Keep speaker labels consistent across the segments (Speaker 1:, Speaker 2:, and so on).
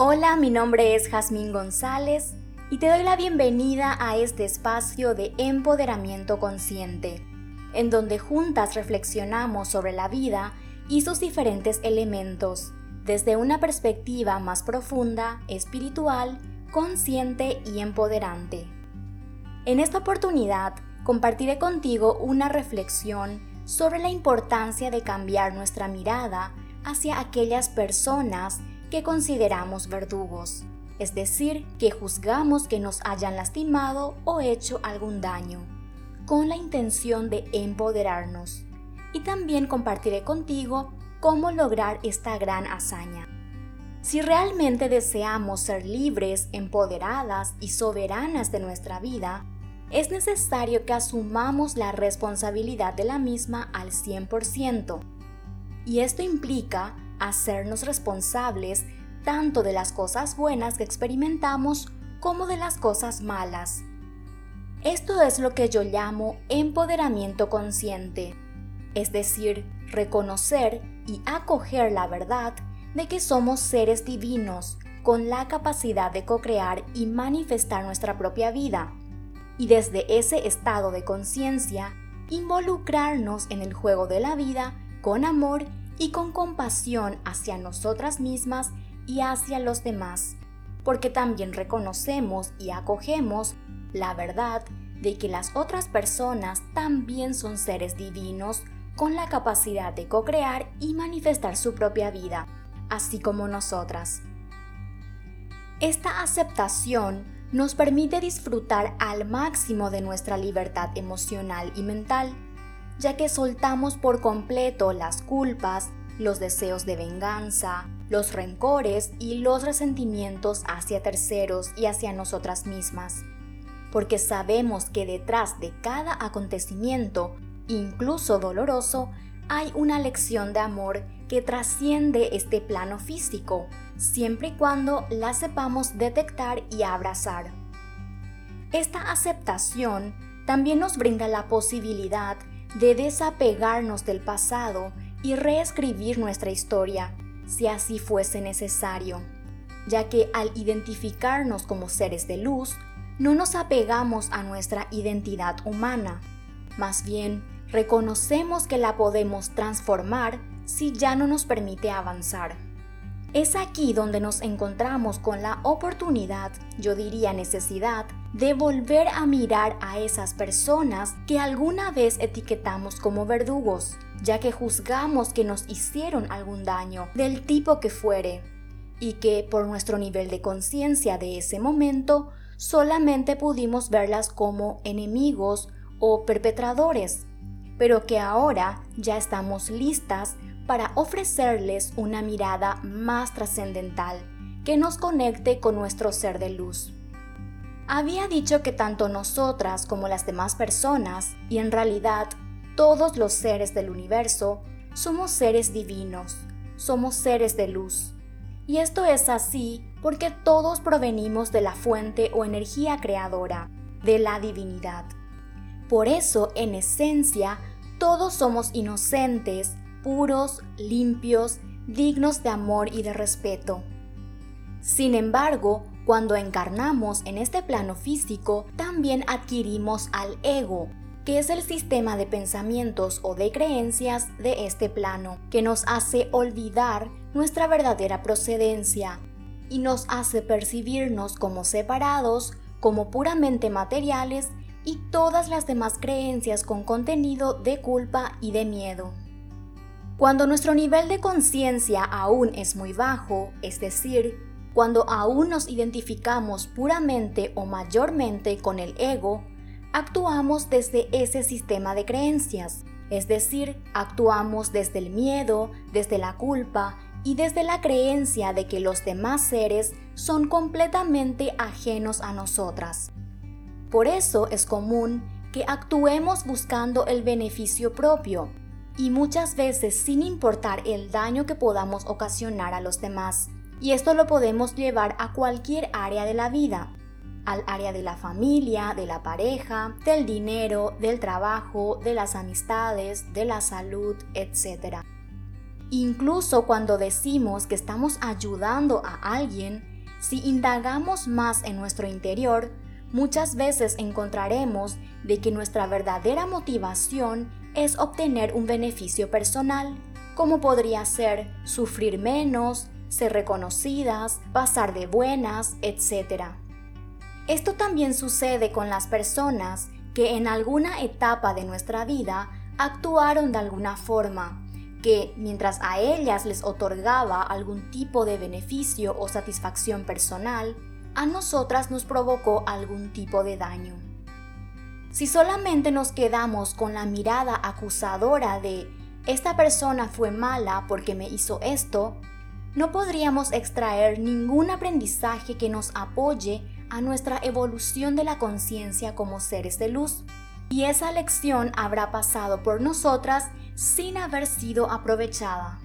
Speaker 1: Hola, mi nombre es Jazmín González y te doy la bienvenida a este espacio de empoderamiento consciente, en donde juntas reflexionamos sobre la vida y sus diferentes elementos, desde una perspectiva más profunda, espiritual, consciente y empoderante. En esta oportunidad compartiré contigo una reflexión sobre la importancia de cambiar nuestra mirada hacia aquellas personas que consideramos verdugos, es decir, que juzgamos que nos hayan lastimado o hecho algún daño, con la intención de empoderarnos. Y también compartiré contigo cómo lograr esta gran hazaña. Si realmente deseamos ser libres, empoderadas y soberanas de nuestra vida, es necesario que asumamos la responsabilidad de la misma al 100%. Y esto implica hacernos responsables tanto de las cosas buenas que experimentamos como de las cosas malas. Esto es lo que yo llamo empoderamiento consciente, es decir, reconocer y acoger la verdad de que somos seres divinos con la capacidad de co-crear y manifestar nuestra propia vida, y desde ese estado de conciencia involucrarnos en el juego de la vida con amor y con compasión hacia nosotras mismas y hacia los demás, porque también reconocemos y acogemos la verdad de que las otras personas también son seres divinos con la capacidad de co-crear y manifestar su propia vida, así como nosotras. Esta aceptación nos permite disfrutar al máximo de nuestra libertad emocional y mental, ya que soltamos por completo las culpas, los deseos de venganza, los rencores y los resentimientos hacia terceros y hacia nosotras mismas, porque sabemos que detrás de cada acontecimiento, incluso doloroso, hay una lección de amor que trasciende este plano físico, siempre y cuando la sepamos detectar y abrazar. Esta aceptación también nos brinda la posibilidad de desapegarnos del pasado y reescribir nuestra historia, si así fuese necesario, ya que al identificarnos como seres de luz, no nos apegamos a nuestra identidad humana, más bien reconocemos que la podemos transformar si ya no nos permite avanzar. Es aquí donde nos encontramos con la oportunidad, yo diría necesidad, de volver a mirar a esas personas que alguna vez etiquetamos como verdugos, ya que juzgamos que nos hicieron algún daño, del tipo que fuere, y que por nuestro nivel de conciencia de ese momento solamente pudimos verlas como enemigos o perpetradores, pero que ahora ya estamos listas para ofrecerles una mirada más trascendental que nos conecte con nuestro ser de luz. Había dicho que tanto nosotras como las demás personas, y en realidad todos los seres del universo, somos seres divinos, somos seres de luz. Y esto es así porque todos provenimos de la fuente o energía creadora, de la divinidad. Por eso, en esencia, todos somos inocentes, puros, limpios, dignos de amor y de respeto. Sin embargo, cuando encarnamos en este plano físico, también adquirimos al ego, que es el sistema de pensamientos o de creencias de este plano, que nos hace olvidar nuestra verdadera procedencia y nos hace percibirnos como separados, como puramente materiales y todas las demás creencias con contenido de culpa y de miedo. Cuando nuestro nivel de conciencia aún es muy bajo, es decir, cuando aún nos identificamos puramente o mayormente con el ego, actuamos desde ese sistema de creencias, es decir, actuamos desde el miedo, desde la culpa y desde la creencia de que los demás seres son completamente ajenos a nosotras. Por eso es común que actuemos buscando el beneficio propio y muchas veces sin importar el daño que podamos ocasionar a los demás. Y esto lo podemos llevar a cualquier área de la vida, al área de la familia, de la pareja, del dinero, del trabajo, de las amistades, de la salud, etc. Incluso cuando decimos que estamos ayudando a alguien, si indagamos más en nuestro interior, muchas veces encontraremos de que nuestra verdadera motivación es obtener un beneficio personal, como podría ser sufrir menos, ser reconocidas, pasar de buenas, etc. Esto también sucede con las personas que en alguna etapa de nuestra vida actuaron de alguna forma, que mientras a ellas les otorgaba algún tipo de beneficio o satisfacción personal, a nosotras nos provocó algún tipo de daño. Si solamente nos quedamos con la mirada acusadora de esta persona fue mala porque me hizo esto, no podríamos extraer ningún aprendizaje que nos apoye a nuestra evolución de la conciencia como seres de luz. Y esa lección habrá pasado por nosotras sin haber sido aprovechada.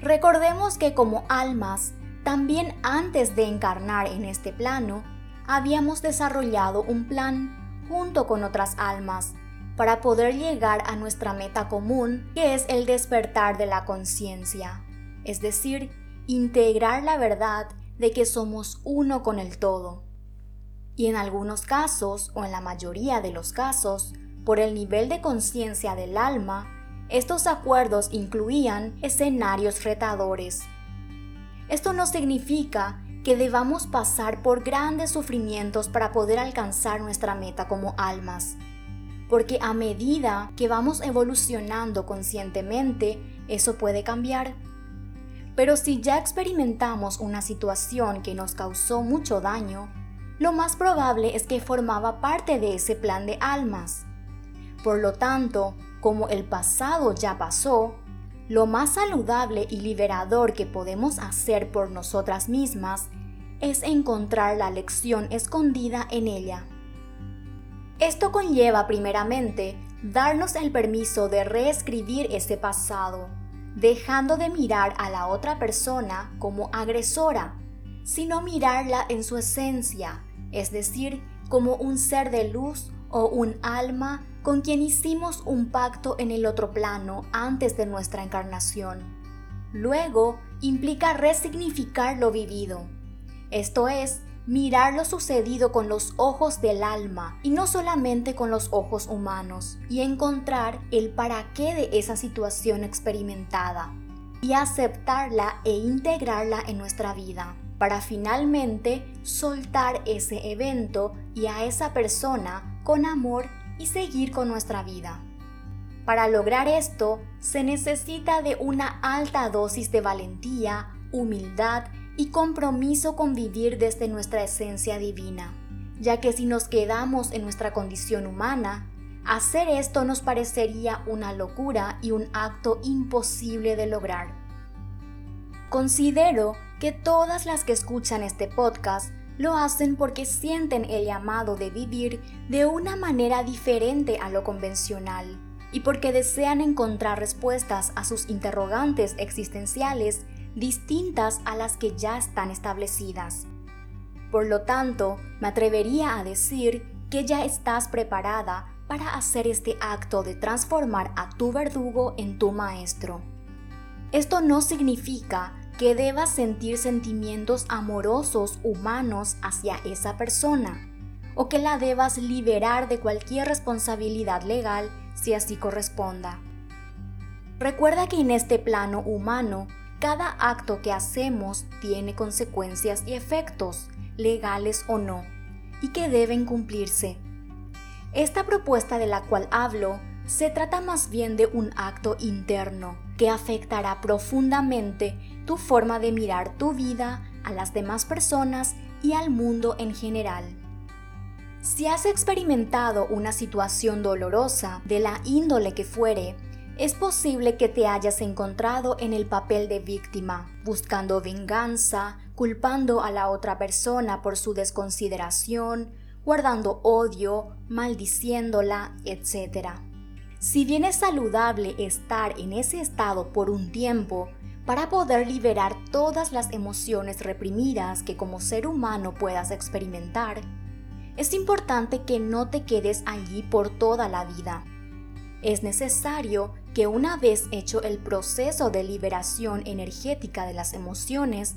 Speaker 1: Recordemos que como almas, también antes de encarnar en este plano, habíamos desarrollado un plan junto con otras almas para poder llegar a nuestra meta común, que es el despertar de la conciencia es decir, integrar la verdad de que somos uno con el todo. Y en algunos casos, o en la mayoría de los casos, por el nivel de conciencia del alma, estos acuerdos incluían escenarios retadores. Esto no significa que debamos pasar por grandes sufrimientos para poder alcanzar nuestra meta como almas, porque a medida que vamos evolucionando conscientemente, eso puede cambiar. Pero si ya experimentamos una situación que nos causó mucho daño, lo más probable es que formaba parte de ese plan de almas. Por lo tanto, como el pasado ya pasó, lo más saludable y liberador que podemos hacer por nosotras mismas es encontrar la lección escondida en ella. Esto conlleva primeramente darnos el permiso de reescribir ese pasado dejando de mirar a la otra persona como agresora, sino mirarla en su esencia, es decir, como un ser de luz o un alma con quien hicimos un pacto en el otro plano antes de nuestra encarnación. Luego implica resignificar lo vivido, esto es, mirar lo sucedido con los ojos del alma y no solamente con los ojos humanos, y encontrar el para qué de esa situación experimentada, y aceptarla e integrarla en nuestra vida, para finalmente soltar ese evento y a esa persona con amor y seguir con nuestra vida. Para lograr esto, se necesita de una alta dosis de valentía, humildad y compromiso con vivir desde nuestra esencia divina, ya que si nos quedamos en nuestra condición humana, hacer esto nos parecería una locura y un acto imposible de lograr. Considero que todas las que escuchan este podcast lo hacen porque sienten el llamado de vivir de una manera diferente a lo convencional y porque desean encontrar respuestas a sus interrogantes existenciales distintas a las que ya están establecidas. Por lo tanto, me atrevería a decir que ya estás preparada para hacer este acto de transformar a tu verdugo en tu maestro. Esto no significa que debas sentir sentimientos amorosos humanos hacia esa persona, o que la debas liberar de cualquier responsabilidad legal si así corresponda. Recuerda que en este plano humano cada acto que hacemos tiene consecuencias y efectos, legales o no, y que deben cumplirse. Esta propuesta de la cual hablo se trata más bien de un acto interno que afectará profundamente tu forma de mirar tu vida, a las demás personas y al mundo en general. Si has experimentado una situación dolorosa de la índole que fuere, es posible que te hayas encontrado en el papel de víctima, buscando venganza, culpando a la otra persona por su desconsideración, guardando odio, maldiciéndola, etc. Si bien es saludable estar en ese estado por un tiempo, para poder liberar todas las emociones reprimidas que como ser humano puedas experimentar, es importante que no te quedes allí por toda la vida. Es necesario que una vez hecho el proceso de liberación energética de las emociones,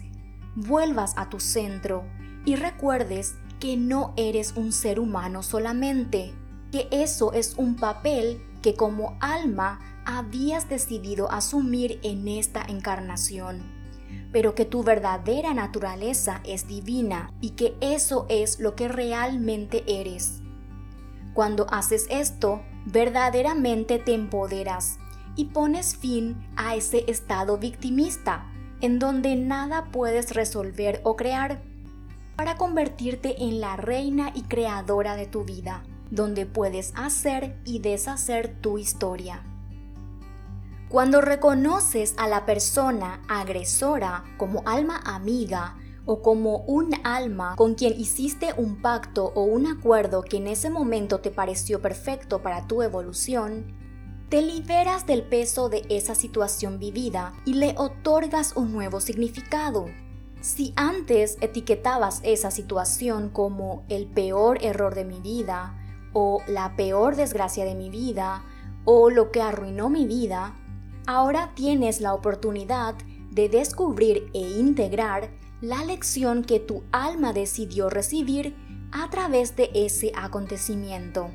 Speaker 1: vuelvas a tu centro y recuerdes que no eres un ser humano solamente, que eso es un papel que como alma habías decidido asumir en esta encarnación, pero que tu verdadera naturaleza es divina y que eso es lo que realmente eres. Cuando haces esto, verdaderamente te empoderas y pones fin a ese estado victimista en donde nada puedes resolver o crear para convertirte en la reina y creadora de tu vida, donde puedes hacer y deshacer tu historia. Cuando reconoces a la persona agresora como alma amiga o como un alma con quien hiciste un pacto o un acuerdo que en ese momento te pareció perfecto para tu evolución, te liberas del peso de esa situación vivida y le otorgas un nuevo significado. Si antes etiquetabas esa situación como el peor error de mi vida, o la peor desgracia de mi vida, o lo que arruinó mi vida, ahora tienes la oportunidad de descubrir e integrar la lección que tu alma decidió recibir a través de ese acontecimiento.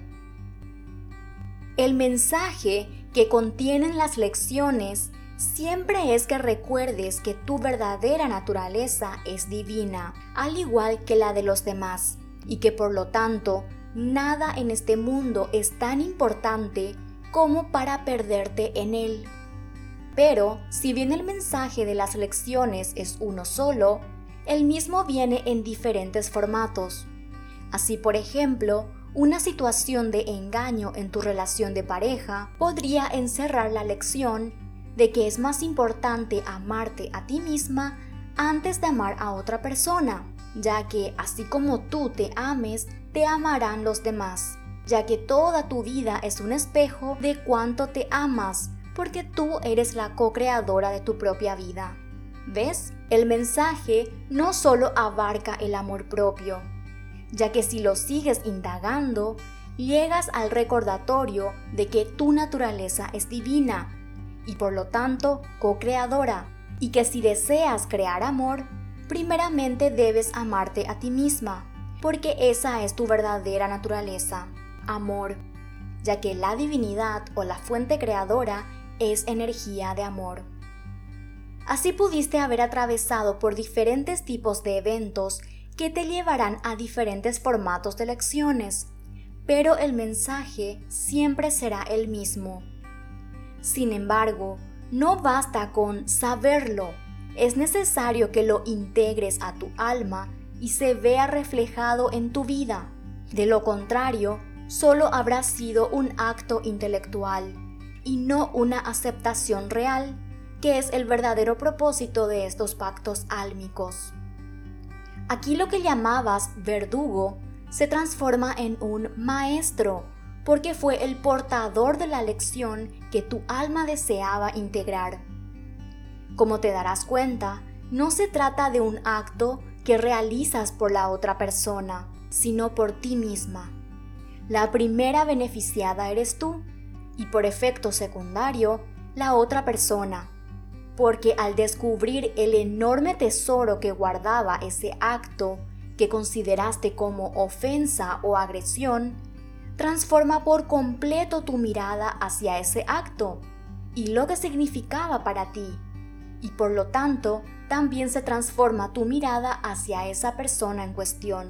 Speaker 1: El mensaje que contienen las lecciones siempre es que recuerdes que tu verdadera naturaleza es divina, al igual que la de los demás, y que por lo tanto nada en este mundo es tan importante como para perderte en él. Pero si bien el mensaje de las lecciones es uno solo, el mismo viene en diferentes formatos. Así, por ejemplo, una situación de engaño en tu relación de pareja podría encerrar la lección de que es más importante amarte a ti misma antes de amar a otra persona, ya que así como tú te ames, te amarán los demás, ya que toda tu vida es un espejo de cuánto te amas, porque tú eres la co-creadora de tu propia vida. ¿Ves? El mensaje no solo abarca el amor propio, ya que si lo sigues indagando, llegas al recordatorio de que tu naturaleza es divina y por lo tanto co-creadora, y que si deseas crear amor, primeramente debes amarte a ti misma, porque esa es tu verdadera naturaleza, amor, ya que la divinidad o la fuente creadora es energía de amor. Así pudiste haber atravesado por diferentes tipos de eventos que te llevarán a diferentes formatos de lecciones, pero el mensaje siempre será el mismo. Sin embargo, no basta con saberlo, es necesario que lo integres a tu alma y se vea reflejado en tu vida. De lo contrario, solo habrá sido un acto intelectual y no una aceptación real, que es el verdadero propósito de estos pactos álmicos. Aquí lo que llamabas verdugo se transforma en un maestro, porque fue el portador de la lección que tu alma deseaba integrar. Como te darás cuenta, no se trata de un acto que realizas por la otra persona, sino por ti misma. La primera beneficiada eres tú y por efecto secundario, la otra persona porque al descubrir el enorme tesoro que guardaba ese acto que consideraste como ofensa o agresión, transforma por completo tu mirada hacia ese acto y lo que significaba para ti, y por lo tanto también se transforma tu mirada hacia esa persona en cuestión.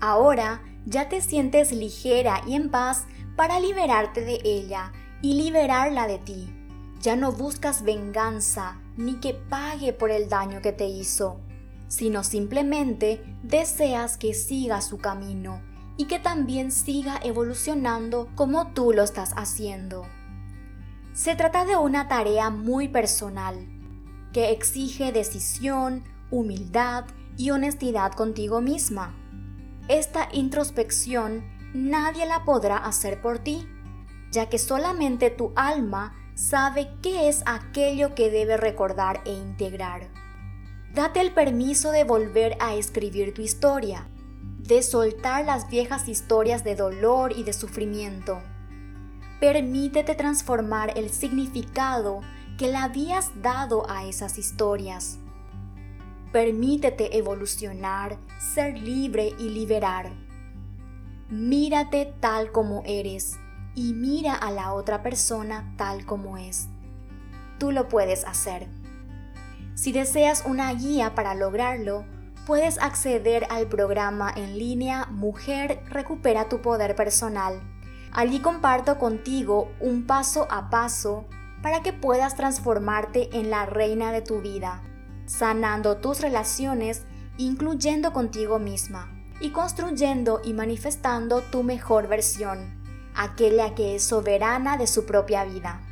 Speaker 1: Ahora ya te sientes ligera y en paz para liberarte de ella y liberarla de ti ya no buscas venganza ni que pague por el daño que te hizo, sino simplemente deseas que siga su camino y que también siga evolucionando como tú lo estás haciendo. Se trata de una tarea muy personal, que exige decisión, humildad y honestidad contigo misma. Esta introspección nadie la podrá hacer por ti, ya que solamente tu alma sabe qué es aquello que debe recordar e integrar. Date el permiso de volver a escribir tu historia, de soltar las viejas historias de dolor y de sufrimiento. Permítete transformar el significado que le habías dado a esas historias. Permítete evolucionar, ser libre y liberar. Mírate tal como eres y mira a la otra persona tal como es. Tú lo puedes hacer. Si deseas una guía para lograrlo, puedes acceder al programa en línea Mujer Recupera tu Poder Personal. Allí comparto contigo un paso a paso para que puedas transformarte en la reina de tu vida sanando tus relaciones, incluyendo contigo misma, y construyendo y manifestando tu mejor versión, aquella que es soberana de su propia vida.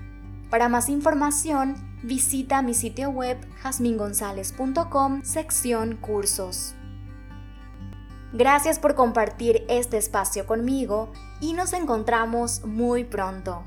Speaker 1: Para más información, visita mi sitio web jasmingonzalez.com sección cursos. Gracias por compartir este espacio conmigo y nos encontramos muy pronto.